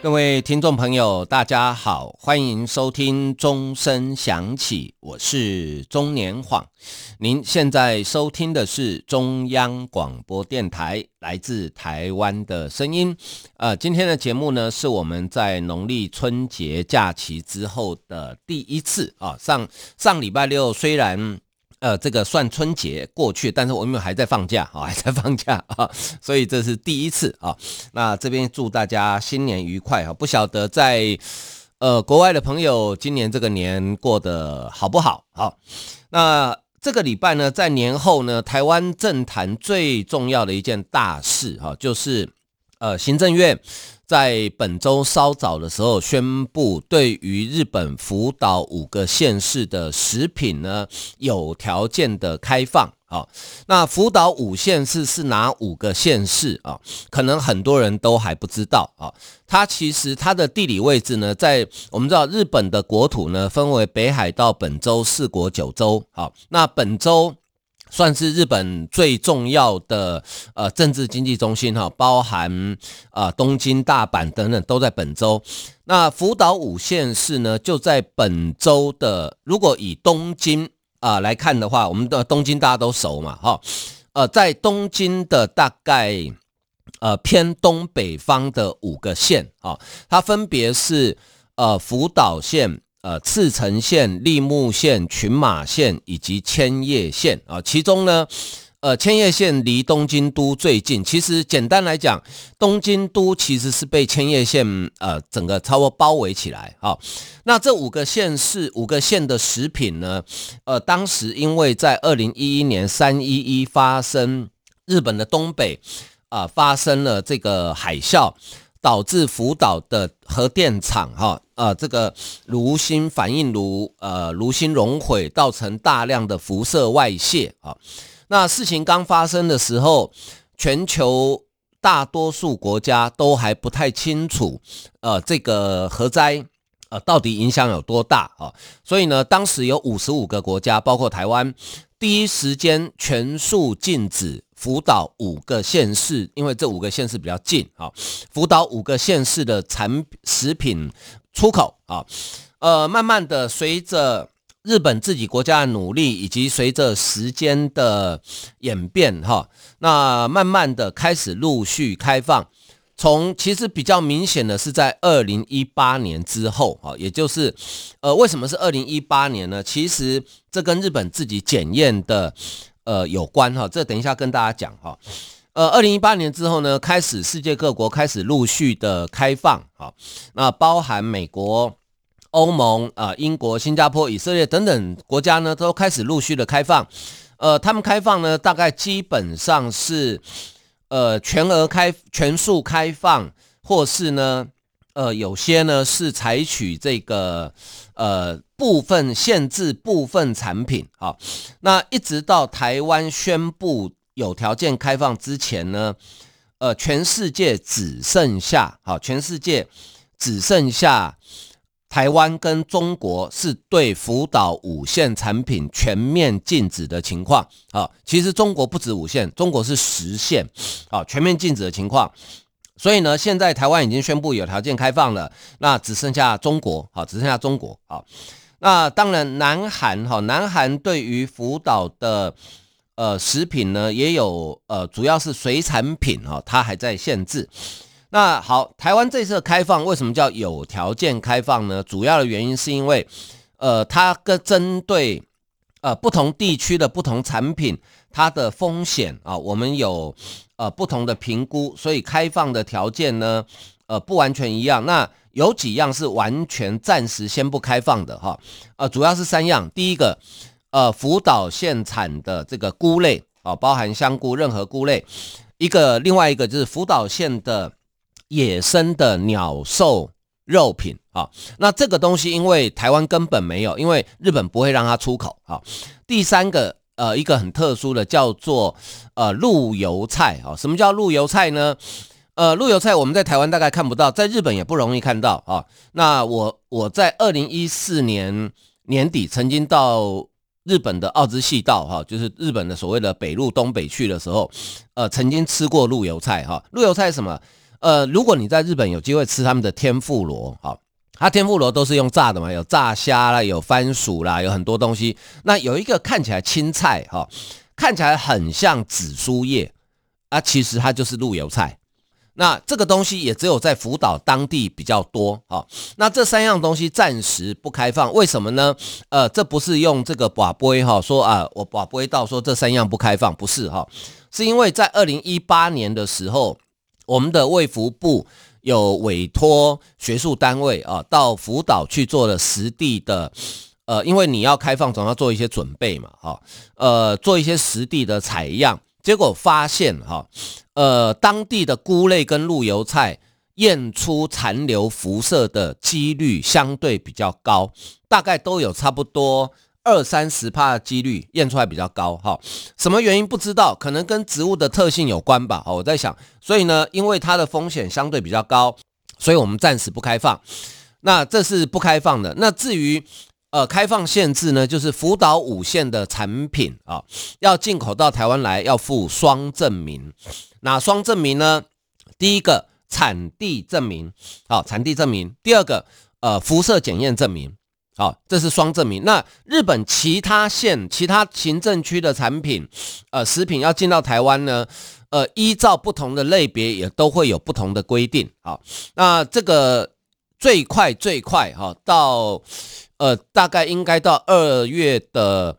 各位听众朋友，大家好，欢迎收听钟声响起，我是中年晃。您现在收听的是中央广播电台来自台湾的声音。呃，今天的节目呢，是我们在农历春节假期之后的第一次啊。上上礼拜六虽然。呃，这个算春节过去，但是我们还在放假啊，还在放假啊，所以这是第一次啊。那这边祝大家新年愉快啊！不晓得在呃国外的朋友今年这个年过得好不好？好，那这个礼拜呢，在年后呢，台湾政坛最重要的一件大事哈，就是呃行政院。在本周稍早的时候宣布，对于日本福岛五个县市的食品呢，有条件的开放。好，那福岛五县市是哪五个县市啊？可能很多人都还不知道啊。它其实它的地理位置呢，在我们知道日本的国土呢，分为北海道、本州、四国、九州。好，那本州。算是日本最重要的呃政治经济中心哈，包含啊东京、大阪等等都在本州。那福岛五县市呢，就在本州的。如果以东京啊来看的话，我们的东京大家都熟嘛哈。呃，在东京的大概呃偏东北方的五个县啊，它分别是呃福岛县。呃，茨城县、栃木县、群马县以及千叶县啊，其中呢，呃，千叶县离东京都最近。其实简单来讲，东京都其实是被千叶县呃整个差不多包围起来。好，那这五个县市、五个县的食品呢，呃，当时因为在二零一一年三一一发生日本的东北啊、呃、发生了这个海啸。导致福岛的核电厂哈呃这个炉芯反应炉呃炉芯熔毁，造成大量的辐射外泄啊。那事情刚发生的时候，全球大多数国家都还不太清楚呃这个核灾呃到底影响有多大啊。所以呢，当时有五十五个国家，包括台湾，第一时间全数禁止。福岛五个县市，因为这五个县市比较近啊，福岛五个县市的产食品出口啊，呃，慢慢的随着日本自己国家的努力，以及随着时间的演变哈，那慢慢的开始陆续开放。从其实比较明显的是在二零一八年之后啊，也就是呃，为什么是二零一八年呢？其实这跟日本自己检验的。呃，有关哈，这等一下跟大家讲哈。呃，二零一八年之后呢，开始世界各国开始陆续的开放哈，那包含美国、欧盟啊、英国、新加坡、以色列等等国家呢，都开始陆续的开放。呃，他们开放呢，大概基本上是呃全额开、全数开放，或是呢。呃，有些呢是采取这个呃部分限制部分产品，好，那一直到台湾宣布有条件开放之前呢，呃，全世界只剩下好，全世界只剩下台湾跟中国是对福岛五线产品全面禁止的情况，好，其实中国不止五线，中国是十线，好，全面禁止的情况。所以呢，现在台湾已经宣布有条件开放了，那只剩下中国，好，只剩下中国，好，那当然，南韩，哈，南韩对于福岛的呃食品呢，也有呃，主要是水产品，哈，它还在限制。那好，台湾这次开放为什么叫有条件开放呢？主要的原因是因为，呃，它跟针对呃不同地区的不同产品，它的风险啊，我们有。呃，不同的评估，所以开放的条件呢，呃，不完全一样。那有几样是完全暂时先不开放的哈，呃，主要是三样。第一个，呃，福岛县产的这个菇类啊，包含香菇，任何菇类。一个，另外一个就是福岛县的野生的鸟兽肉品啊。那这个东西因为台湾根本没有，因为日本不会让它出口啊。第三个。呃一个很特殊的，叫做呃陆游菜啊。什么叫陆游菜呢？呃，陆游菜我们在台湾大概看不到，在日本也不容易看到啊。那我我在二零一四年年底曾经到日本的奥之细道哈，就是日本的所谓的北陆东北去的时候，呃，曾经吃过陆游菜哈。陆游菜是什么？呃，如果你在日本有机会吃他们的天妇罗，哈，它天妇罗都是用炸的嘛，有炸虾啦，有番薯啦，有很多东西。那有一个看起来青菜哈，看起来很像紫苏叶啊，其实它就是陆油菜。那这个东西也只有在福岛当地比较多，好，那这三样东西暂时不开放，为什么呢？呃，这不是用这个跋杯哈说啊，我跋杯到说这三样不开放，不是哈，是因为在二零一八年的时候，我们的卫福部有委托学术单位啊到福岛去做了实地的，呃，因为你要开放总要做一些准备嘛，哈，呃，做一些实地的采样。结果发现，哈，呃，当地的菇类跟陆油菜验出残留辐射的几率相对比较高，大概都有差不多二三十趴的几率验出来比较高，哈，什么原因不知道，可能跟植物的特性有关吧，我在想，所以呢，因为它的风险相对比较高，所以我们暂时不开放。那这是不开放的。那至于。呃，开放限制呢，就是福岛五县的产品啊，要进口到台湾来要附双证明。哪双证明呢？第一个产地证明，好，产地证明。第二个，呃，辐射检验证明，好，这是双证明。那日本其他县、其他行政区的产品，呃，食品要进到台湾呢，呃，依照不同的类别也都会有不同的规定。好，那这个最快最快哈到。呃，大概应该到二月的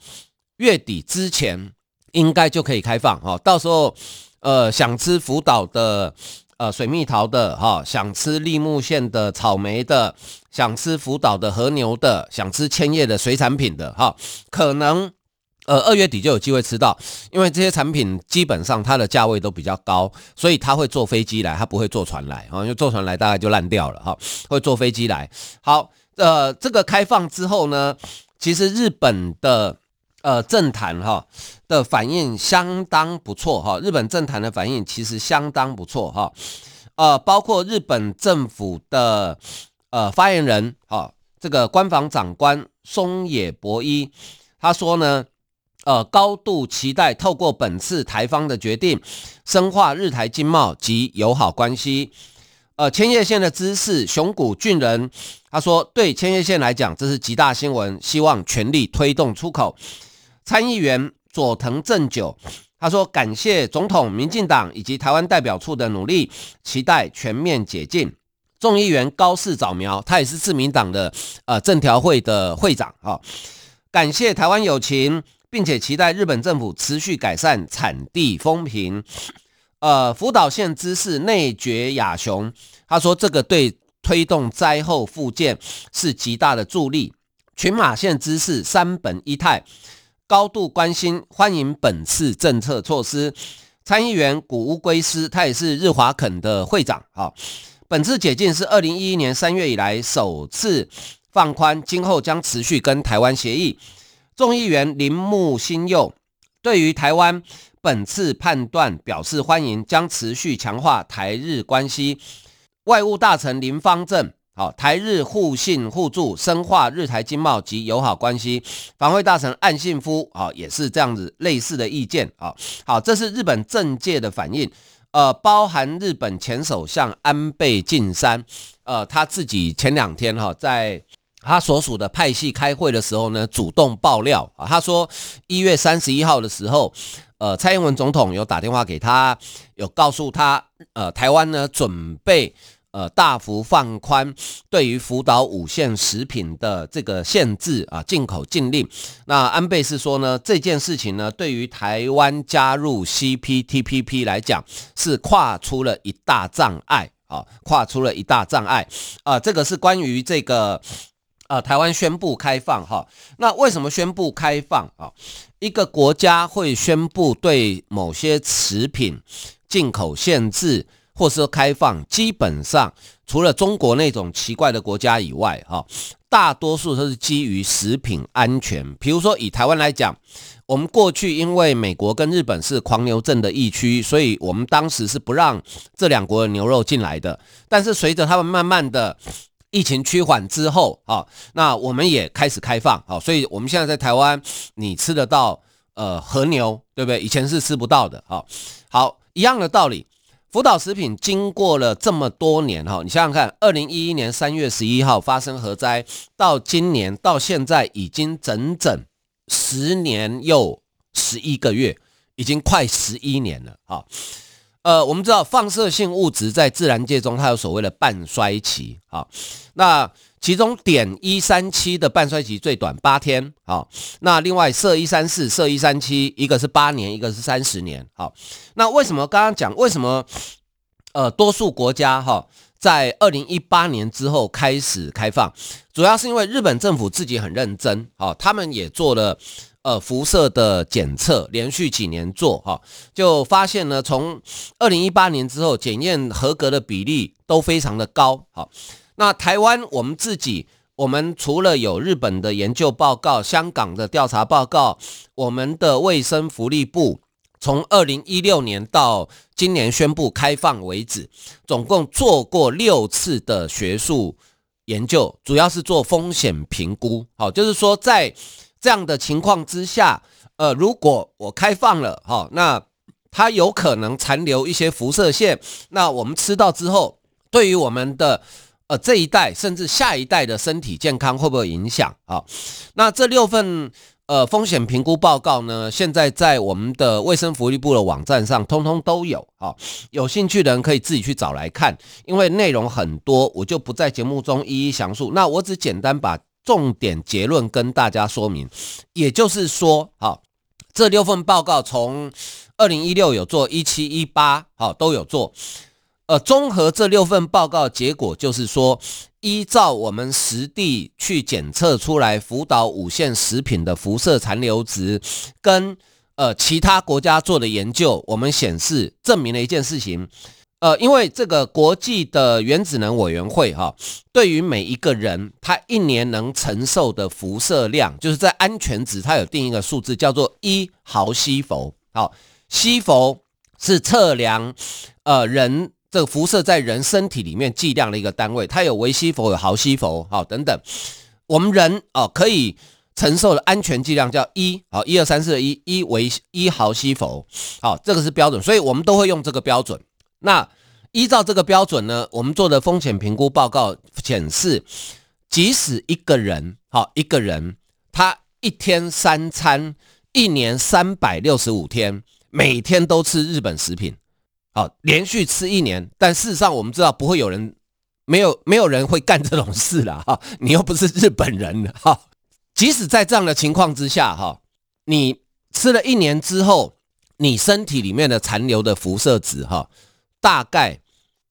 月底之前，应该就可以开放哈。到时候，呃，想吃福岛的呃水蜜桃的哈，想吃栃木县的草莓的，想吃福岛的和牛的，想吃千叶的水产品的哈，可能呃二月底就有机会吃到，因为这些产品基本上它的价位都比较高，所以他会坐飞机来，他不会坐船来啊，因为坐船来大概就烂掉了哈，会坐飞机来。好。呃，这个开放之后呢，其实日本的呃政坛哈的反应相当不错哈，日本政坛的反应其实相当不错哈，呃，包括日本政府的呃发言人哈，这个官房长官松野博一他说呢，呃，高度期待透过本次台方的决定，深化日台经贸及友好关系。呃，千叶县的知事熊谷俊人他说，对千叶县来讲，这是极大新闻，希望全力推动出口。参议员佐藤正久他说，感谢总统、民进党以及台湾代表处的努力，期待全面解禁。众议员高市早苗，他也是自民党的呃政调会的会长啊、感谢台湾友情，并且期待日本政府持续改善产地风评。呃，福岛县知事内决雅雄他说，这个对推动灾后复建是极大的助力。群马县知事山本一太高度关心，欢迎本次政策措施。参议员谷屋圭司他也是日华肯的会长。好，本次解禁是二零一一年三月以来首次放宽，今后将持续跟台湾协议。众议员铃木新佑对于台湾。本次判断表示欢迎，将持续强化台日关系。外务大臣林芳正，好，台日互信互助，深化日台经贸及友好关系。防卫大臣岸信夫，啊，也是这样子类似的意见，啊，好，这是日本政界的反应，呃，包含日本前首相安倍晋三，呃，他自己前两天哈在。他所属的派系开会的时候呢，主动爆料啊，他说一月三十一号的时候，呃，蔡英文总统有打电话给他，有告诉他，呃，台湾呢准备呃大幅放宽对于福岛五县食品的这个限制啊，进口禁令。那安倍是说呢，这件事情呢，对于台湾加入 CPTPP 来讲，是跨出了一大障碍啊，跨出了一大障碍啊，这个是关于这个。呃，台湾宣布开放哈，那为什么宣布开放啊？一个国家会宣布对某些食品进口限制，或是开放，基本上除了中国那种奇怪的国家以外，哈，大多数都是基于食品安全。比如说以台湾来讲，我们过去因为美国跟日本是狂牛症的疫区，所以我们当时是不让这两国的牛肉进来的。但是随着他们慢慢的疫情趋缓之后，啊，那我们也开始开放，啊，所以我们现在在台湾你吃得到呃和牛，对不对？以前是吃不到的，啊，好，一样的道理。福岛食品经过了这么多年哈，你想想看，二零一一年三月十一号发生核灾，到今年到现在已经整整十年又十一个月，已经快十一年了哈。呃，我们知道放射性物质在自然界中它有所谓的半衰期啊，那。其中碘一三七的半衰期最短八天，啊，那另外铯一三四、铯一三七，一个是八年，一个是三十年，好，那为什么刚刚讲为什么呃多数国家哈在二零一八年之后开始开放，主要是因为日本政府自己很认真，好，他们也做了呃辐射的检测，连续几年做哈，就发现呢，从二零一八年之后检验合格的比例都非常的高，好。那台湾我们自己，我们除了有日本的研究报告、香港的调查报告，我们的卫生福利部从二零一六年到今年宣布开放为止，总共做过六次的学术研究，主要是做风险评估。好，就是说在这样的情况之下，呃，如果我开放了，好，那它有可能残留一些辐射线，那我们吃到之后，对于我们的。呃，这一代甚至下一代的身体健康会不会影响啊？那这六份呃风险评估报告呢，现在在我们的卫生福利部的网站上通通都有啊。有兴趣的人可以自己去找来看，因为内容很多，我就不在节目中一一详述。那我只简单把重点结论跟大家说明。也就是说，好，这六份报告从二零一六有做，一七一八好都有做。呃，综合这六份报告结果，就是说，依照我们实地去检测出来福岛五县食品的辐射残留值，跟呃其他国家做的研究，我们显示证明了一件事情，呃，因为这个国际的原子能委员会哈，对于每一个人他一年能承受的辐射量，就是在安全值，它有定一个数字，叫做一毫西弗。好，西弗是测量呃人。这个辐射在人身体里面剂量的一个单位，它有微西弗，有毫西弗，好等等。我们人哦可以承受的安全剂量叫一，好一二三四的一，一为一毫西弗，好这个是标准，所以我们都会用这个标准。那依照这个标准呢，我们做的风险评估报告显示，即使一个人，好一个人，他一天三餐，一年三百六十五天，每天都吃日本食品。好，连续吃一年，但事实上我们知道不会有人，没有没有人会干这种事了哈。你又不是日本人哈。即使在这样的情况之下哈，你吃了一年之后，你身体里面的残留的辐射值哈，大概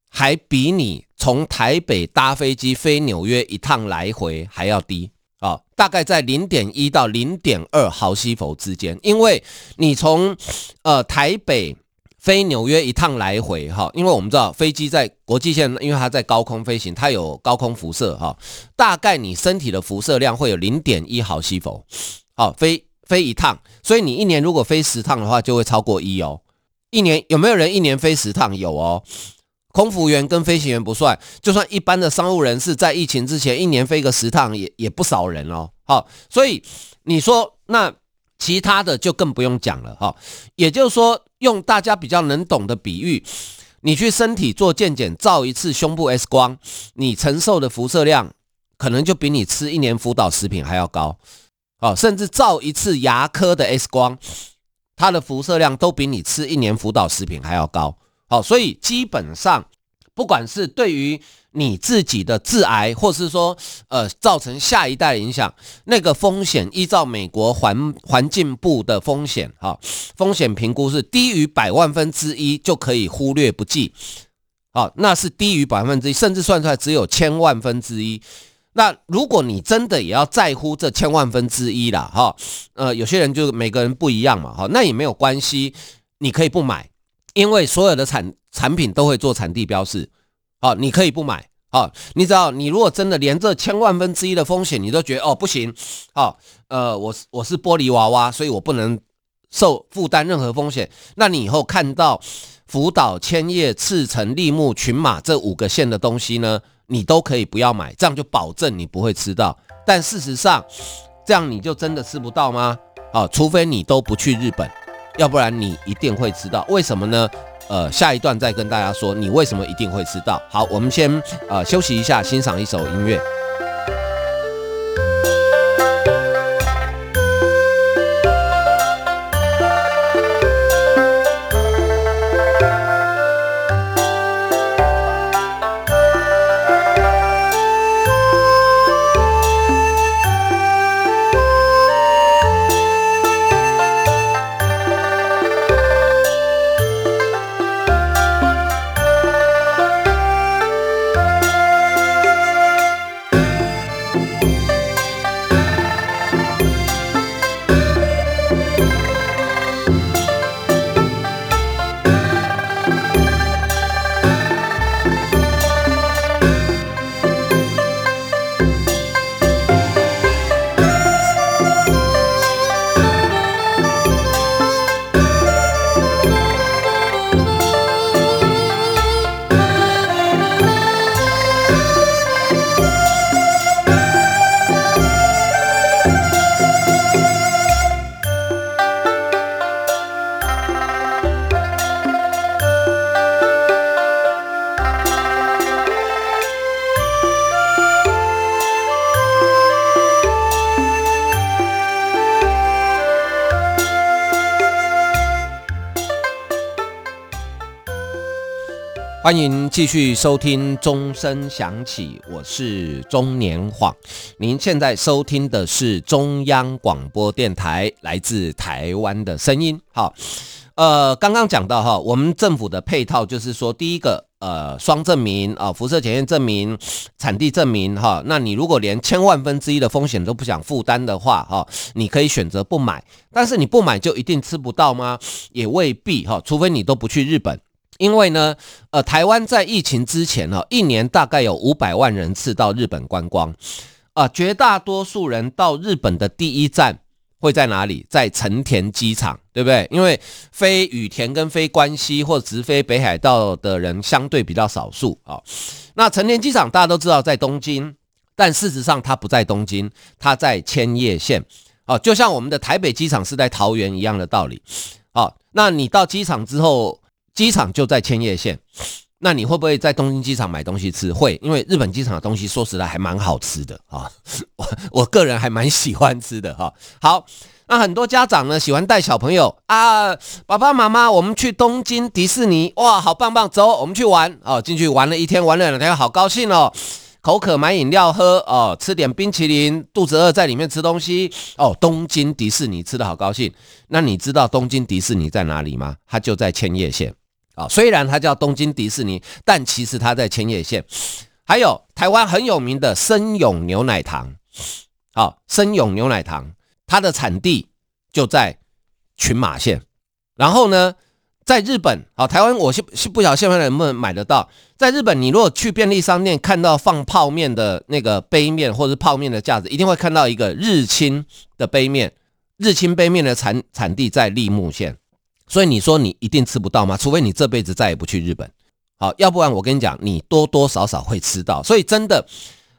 还比你从台北搭飞机飞纽约一趟来回还要低啊，大概在零点一到零点二毫西弗之间，因为你从呃台北。飞纽约一趟来回哈，因为我们知道飞机在国际线，因为它在高空飞行，它有高空辐射哈。大概你身体的辐射量会有零点一毫西弗，好，飞飞一趟，所以你一年如果飞十趟的话，就会超过一哦。一年有没有人一年飞十趟？有哦。空服员跟飞行员不算，就算一般的商务人士在疫情之前一年飞个十趟也也不少人哦。好，所以你说那其他的就更不用讲了哈。也就是说。用大家比较能懂的比喻，你去身体做健检，照一次胸部 X 光，你承受的辐射量可能就比你吃一年福岛食品还要高，哦，甚至照一次牙科的 X 光，它的辐射量都比你吃一年福岛食品还要高，好，所以基本上，不管是对于你自己的致癌，或是说，呃，造成下一代影响，那个风险依照美国环环境部的风险，哈、风险评估是低于百万分之一就可以忽略不计，好、那是低于百分之一，甚至算出来只有千万分之一。那如果你真的也要在乎这千万分之一啦，哈、呃，有些人就每个人不一样嘛，哈、那也没有关系，你可以不买，因为所有的产产品都会做产地标示。好，你可以不买。好，你知道，你如果真的连这千万分之一的风险你都觉得哦不行，好，呃，我是我是玻璃娃娃，所以我不能受负担任何风险，那你以后看到福岛、千叶、赤城、立木、群马这五个县的东西呢，你都可以不要买，这样就保证你不会吃到。但事实上，这样你就真的吃不到吗？啊，除非你都不去日本，要不然你一定会吃到。为什么呢？呃，下一段再跟大家说你为什么一定会吃到。好，我们先呃休息一下，欣赏一首音乐。欢迎继续收听钟声响起，我是钟年晃。您现在收听的是中央广播电台来自台湾的声音。好，呃，刚刚讲到哈，我们政府的配套就是说，第一个，呃，双证明啊，辐射检验证明、产地证明哈。那你如果连千万分之一的风险都不想负担的话，哈，你可以选择不买。但是你不买就一定吃不到吗？也未必哈，除非你都不去日本。因为呢，呃，台湾在疫情之前呢，一年大概有五百万人次到日本观光，啊、呃，绝大多数人到日本的第一站会在哪里？在成田机场，对不对？因为飞羽田跟飞关西或直飞北海道的人相对比较少数啊。那成田机场大家都知道在东京，但事实上它不在东京，它在千叶县，哦，就像我们的台北机场是在桃园一样的道理。好，那你到机场之后。机场就在千叶县，那你会不会在东京机场买东西吃？会，因为日本机场的东西说实在还蛮好吃的啊，我我个人还蛮喜欢吃的哈。好，那很多家长呢喜欢带小朋友啊，爸爸妈妈，我们去东京迪士尼，哇，好棒棒，走，我们去玩哦，进去玩了一天，玩了两天，好高兴哦，口渴买饮料喝哦，吃点冰淇淋，肚子饿在里面吃东西哦，东京迪士尼吃的好高兴。那你知道东京迪士尼在哪里吗？它就在千叶县。啊，虽然它叫东京迪士尼，但其实它在千叶县。还有台湾很有名的森永牛奶糖，好，森永牛奶糖，它的产地就在群马县。然后呢，在日本，好，台湾我是是不晓得现在能不能买得到。在日本，你如果去便利商店看到放泡面的那个杯面或者是泡面的架子，一定会看到一个日清的杯面。日清杯面的产产地在櫪木县。所以你说你一定吃不到吗？除非你这辈子再也不去日本，好，要不然我跟你讲，你多多少少会吃到。所以真的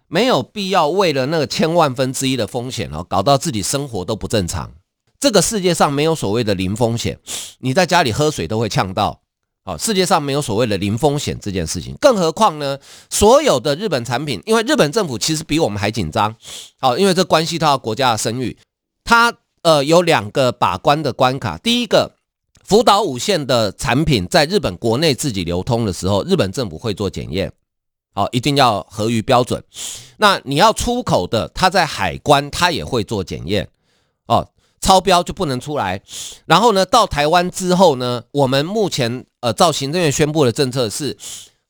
没有必要为了那个千万分之一的风险哦，搞到自己生活都不正常。这个世界上没有所谓的零风险，你在家里喝水都会呛到。好，世界上没有所谓的零风险这件事情。更何况呢，所有的日本产品，因为日本政府其实比我们还紧张。好，因为这关系到国家的声誉，它呃有两个把关的关卡，第一个。福岛五县的产品在日本国内自己流通的时候，日本政府会做检验，好，一定要合于标准。那你要出口的，它在海关它也会做检验，哦，超标就不能出来。然后呢，到台湾之后呢，我们目前呃，照行政院宣布的政策是，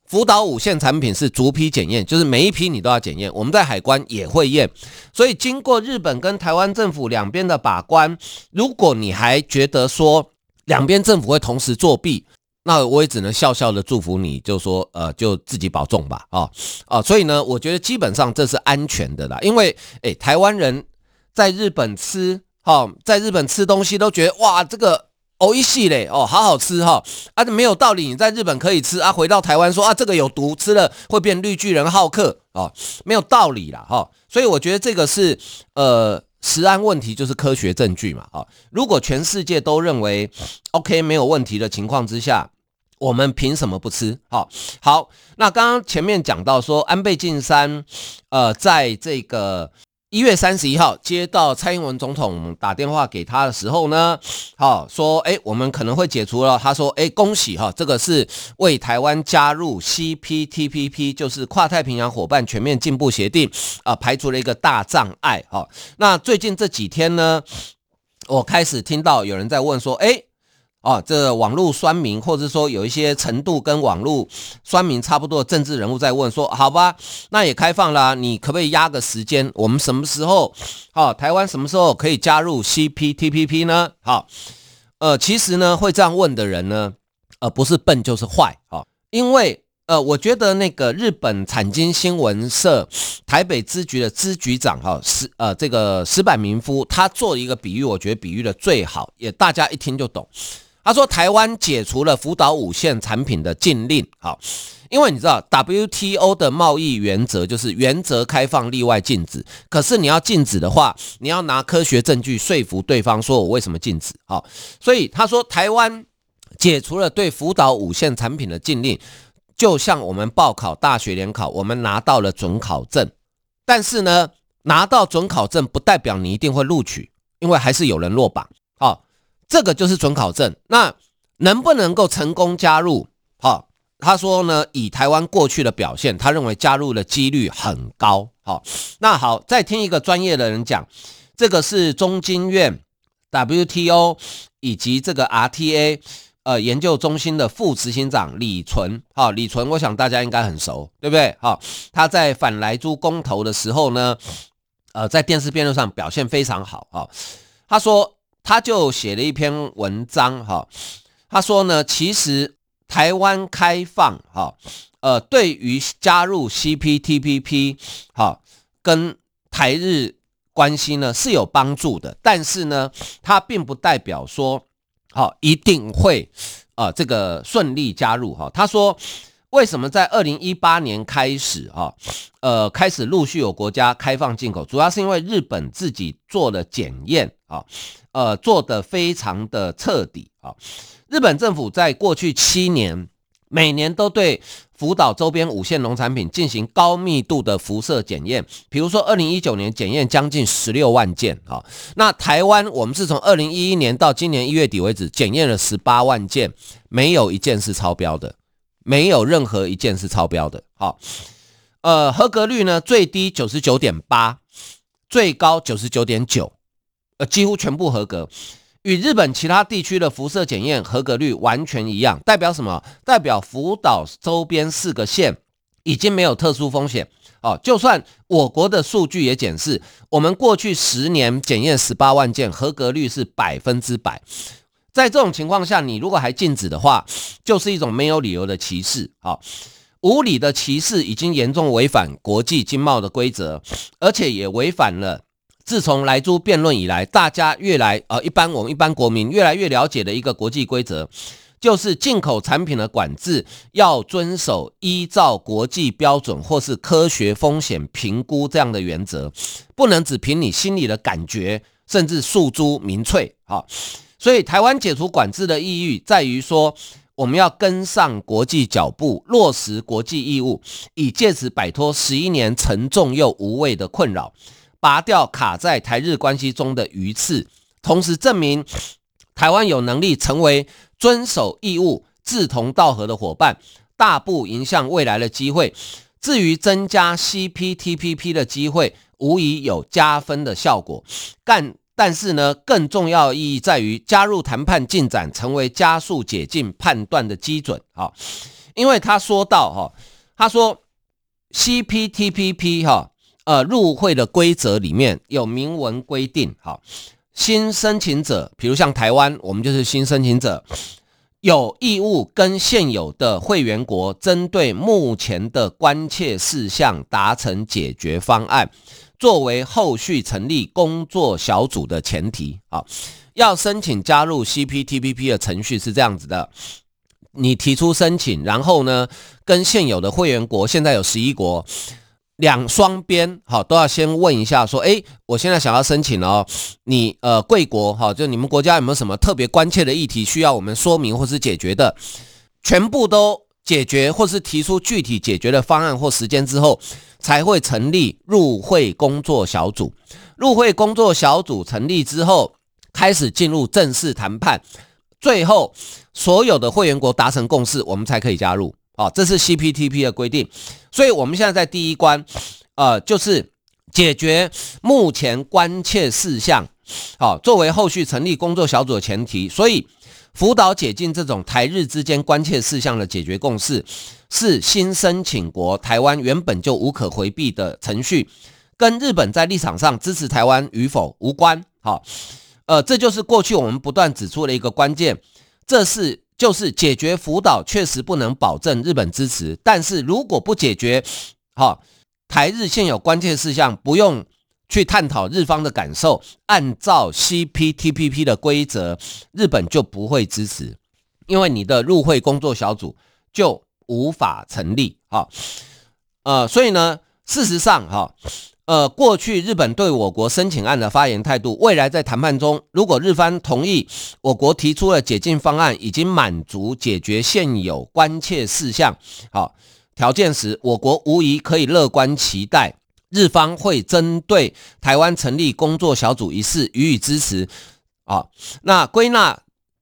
福岛五县产品是逐批检验，就是每一批你都要检验。我们在海关也会验，所以经过日本跟台湾政府两边的把关，如果你还觉得说，两边政府会同时作弊，那我也只能笑笑的祝福你，就说呃，就自己保重吧，啊、啊、所以呢，我觉得基本上这是安全的啦，因为诶，台湾人在日本吃哈，在日本吃东西都觉得哇，这个哦一系嘞哦，好好吃哈啊，没有道理你在日本可以吃啊，回到台湾说啊这个有毒，吃了会变绿巨人浩克哦，没有道理啦哈。所以我觉得这个是呃。食安问题就是科学证据嘛，啊，如果全世界都认为 OK 没有问题的情况之下，我们凭什么不吃？好，好，那刚刚前面讲到说安倍晋三，呃，在这个。一月三十一号接到蔡英文总统打电话给他的时候呢，好说，哎，我们可能会解除了。他说，哎，恭喜哈，这个是为台湾加入 CPTPP，就是跨太平洋伙伴全面进步协定啊，排除了一个大障碍。哈，那最近这几天呢，我开始听到有人在问说，哎。哦，这、网络酸民，或者说有一些程度跟网络酸民差不多的政治人物在问说，好吧，那也开放了，你可不可以压个时间？我们什么时候？好、哦，台湾什么时候可以加入 CPTPP 呢？好，呃，其实呢，会这样问的人呢，呃，不是笨就是坏。啊、哦，因为呃，我觉得那个日本产经新闻社台北支局的支局长哈石呃这个石坂民夫，他做一个比喻，我觉得比喻的最好，也大家一听就懂。他说：“台湾解除了福岛五线产品的禁令，好，因为你知道 WTO 的贸易原则就是原则开放，例外禁止。可是你要禁止的话，你要拿科学证据说服对方，说我为什么禁止。好，所以他说台湾解除了对福岛五线产品的禁令，就像我们报考大学联考，我们拿到了准考证。但是呢，拿到准考证不代表你一定会录取，因为还是有人落榜。好。”这个就是准考证，那能不能够成功加入？好，他说呢，以台湾过去的表现，他认为加入的几率很高。好，那好，再听一个专业的人讲，这个是中经院 WTO 以及这个 RTA 呃研究中心的副执行长李淳。好，李淳，我想大家应该很熟，对不对？好，他在反莱猪公投的时候呢，呃，在电视辩论上表现非常好。好，他说。他就写了一篇文章，哈，他说呢，其实台湾开放，哈，呃，对于加入 CPTPP，哈，跟台日关系呢是有帮助的，但是呢，它并不代表说，好，一定会，啊，这个顺利加入，哈。他说，为什么在二零一八年开始，哈，呃，开始陆续有国家开放进口，主要是因为日本自己做了检验，啊。呃，做的非常的彻底啊！日本政府在过去七年，每年都对福岛周边五县农产品进行高密度的辐射检验。比如说，二零一九年检验将近十六万件啊。那台湾，我们是从二零一一年到今年一月底为止，检验了十八万件，没有一件是超标的，没有任何一件是超标的。好，呃，合格率呢，最低九十九点八，最高九十九点九。呃，几乎全部合格，与日本其他地区的辐射检验合格率完全一样，代表什么？代表福岛周边四个县已经没有特殊风险哦。就算我国的数据也显示，我们过去十年检验十八万件，合格率是百分之百。在这种情况下，你如果还禁止的话，就是一种没有理由的歧视。好，无理的歧视已经严重违反国际经贸的规则，而且也违反了。自从莱猪辩论以来，大家越来呃，一般我们一般国民越来越了解的一个国际规则，就是进口产品的管制要遵守依照国际标准或是科学风险评估这样的原则，不能只凭你心里的感觉，甚至诉诸民粹。好，所以台湾解除管制的意义在于说，我们要跟上国际脚步，落实国际义务，以借此摆脱十一年沉重又无谓的困扰。拔掉卡在台日关系中的鱼刺，同时证明台湾有能力成为遵守义务、志同道合的伙伴，大步迎向未来的机会。至于增加 CPTPP 的机会，无疑有加分的效果。但但是呢，更重要意义在于加入谈判进展，成为加速解禁判断的基准。哈，因为他说到哈，他说 CPTPP 哈。呃，入会的规则里面有明文规定，好，新申请者，比如像台湾，我们就是新申请者，有义务跟现有的会员国针对目前的关切事项达成解决方案，作为后续成立工作小组的前提啊，要申请加入 CPTPP 的程序是这样子的：你提出申请，然后呢，跟现有的会员国，现在有十一国，两双边好都要先问一下，说，诶，我现在想要申请哦，你呃贵国哈，就你们国家有没有什么特别关切的议题需要我们说明或是解决的？全部都解决，或是提出具体解决的方案或时间之后，才会成立入会工作小组。入会工作小组成立之后，开始进入正式谈判，最后所有的会员国达成共识，我们才可以加入。啊，这是 CPTP 的规定。所以，我们现在在第一关，呃，就是解决目前关切事项，好，作为后续成立工作小组的前提。所以。福岛解禁这种台日之间关切事项的解决共识，是新申请国台湾原本就无可回避的程序，跟日本在立场上支持台湾与否无关。好，呃，这就是过去我们不断指出的一个关键，这是就是解决福岛确实不能保证日本支持，但是如果不解决，好，台日现有关切事项不用。去探讨日方的感受，按照 CPTPP 的规则，日本就不会支持，因为你的入会工作小组就无法成立。哈，呃，所以呢，事实上，哈，呃，过去日本对我国申请案的发言态度，未来在谈判中，如果日方同意我国提出的解禁方案已经满足解决现有关切事项，好条件时，我国无疑可以乐观期待。日方会针对台湾成立工作小组一事予以支持，啊，那归纳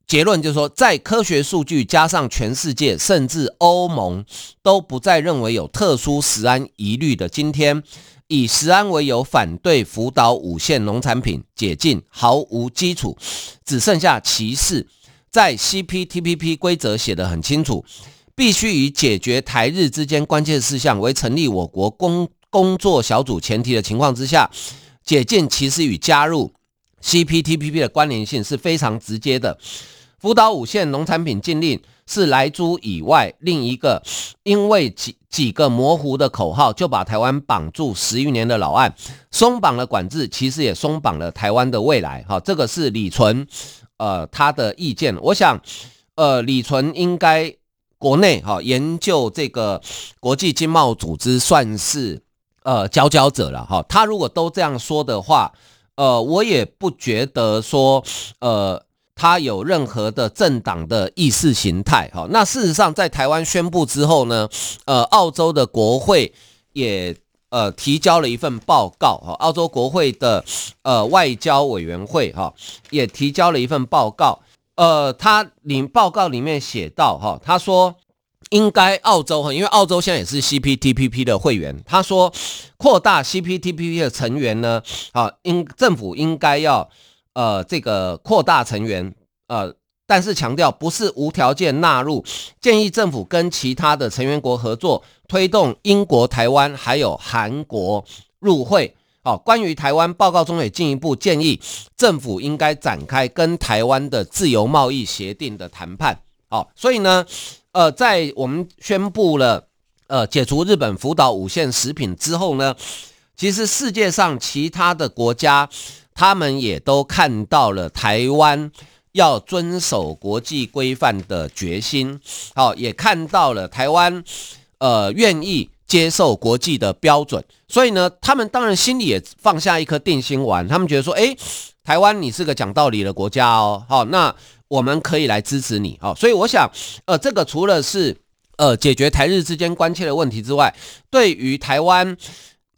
结论就是说，在科学数据加上全世界甚至欧盟都不再认为有特殊食安疑虑的今天，以食安为由反对福岛五县农产品解禁毫无基础，只剩下歧视。在 CPTPP 规则写得很清楚，必须以解决台日之间关键事项为成立我国工。工作小组前提的情况之下，解禁其实与加入 CPTPP 的关联性是非常直接的。福岛五县农产品禁令是莱猪以外另一个因为几几个模糊的口号就把台湾绑住十余年的老案，松绑了管制，其实也松绑了台湾的未来。哈，这个是李淳呃他的意见。我想呃李淳应该国内哈研究这个国际经贸组织算是。呃，佼佼者了哈，他如果都这样说的话，呃，我也不觉得说，呃，他有任何的政党的意识形态哈。那事实上，在台湾宣布之后呢，呃，澳洲的国会也呃提交了一份报告哈，澳洲国会的呃外交委员会哈也提交了一份报告，呃，他里报告里面写到哈，他说。应该澳洲哈，因为澳洲现在也是 CPTPP 的会员。他说，扩大 CPTPP 的成员呢，啊，应政府应该要呃这个扩大成员，呃，但是强调不是无条件纳入，建议政府跟其他的成员国合作，推动英国、台湾还有韩国入会。哦，关于台湾报告中也进一步建议，政府应该展开跟台湾的自由贸易协定的谈判。哦，所以呢。呃，在我们宣布了呃解除日本福岛五线食品之后呢，其实世界上其他的国家，他们也都看到了台湾要遵守国际规范的决心，好，也看到了台湾呃愿意接受国际的标准，所以呢，他们当然心里也放下一颗定心丸，他们觉得说，诶，台湾你是个讲道理的国家哦，好，那。我们可以来支持你，好，所以我想，呃，这个除了是呃解决台日之间关切的问题之外，对于台湾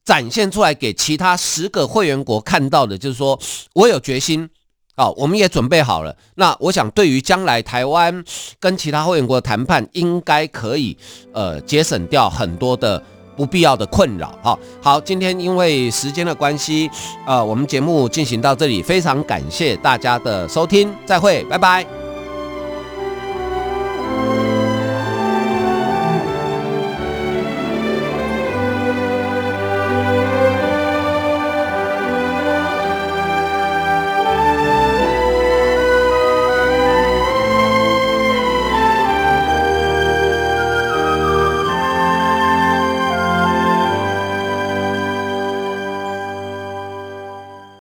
展现出来给其他十个会员国看到的，就是说我有决心，好，我们也准备好了。那我想，对于将来台湾跟其他会员国的谈判，应该可以呃节省掉很多的。不必要的困扰，好，好，今天因为时间的关系，呃，我们节目进行到这里，非常感谢大家的收听，再会，拜拜。